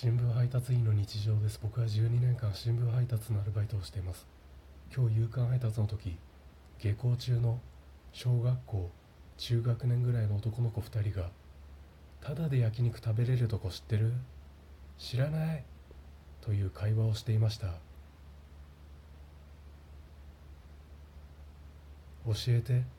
新聞配達員の日常です。僕は12年間新聞配達のアルバイトをしています。今日夕刊配達の時下校中の小学校中学年ぐらいの男の子2人が「ただで焼肉食べれるとこ知ってる？知らない」という会話をしていました。教えて。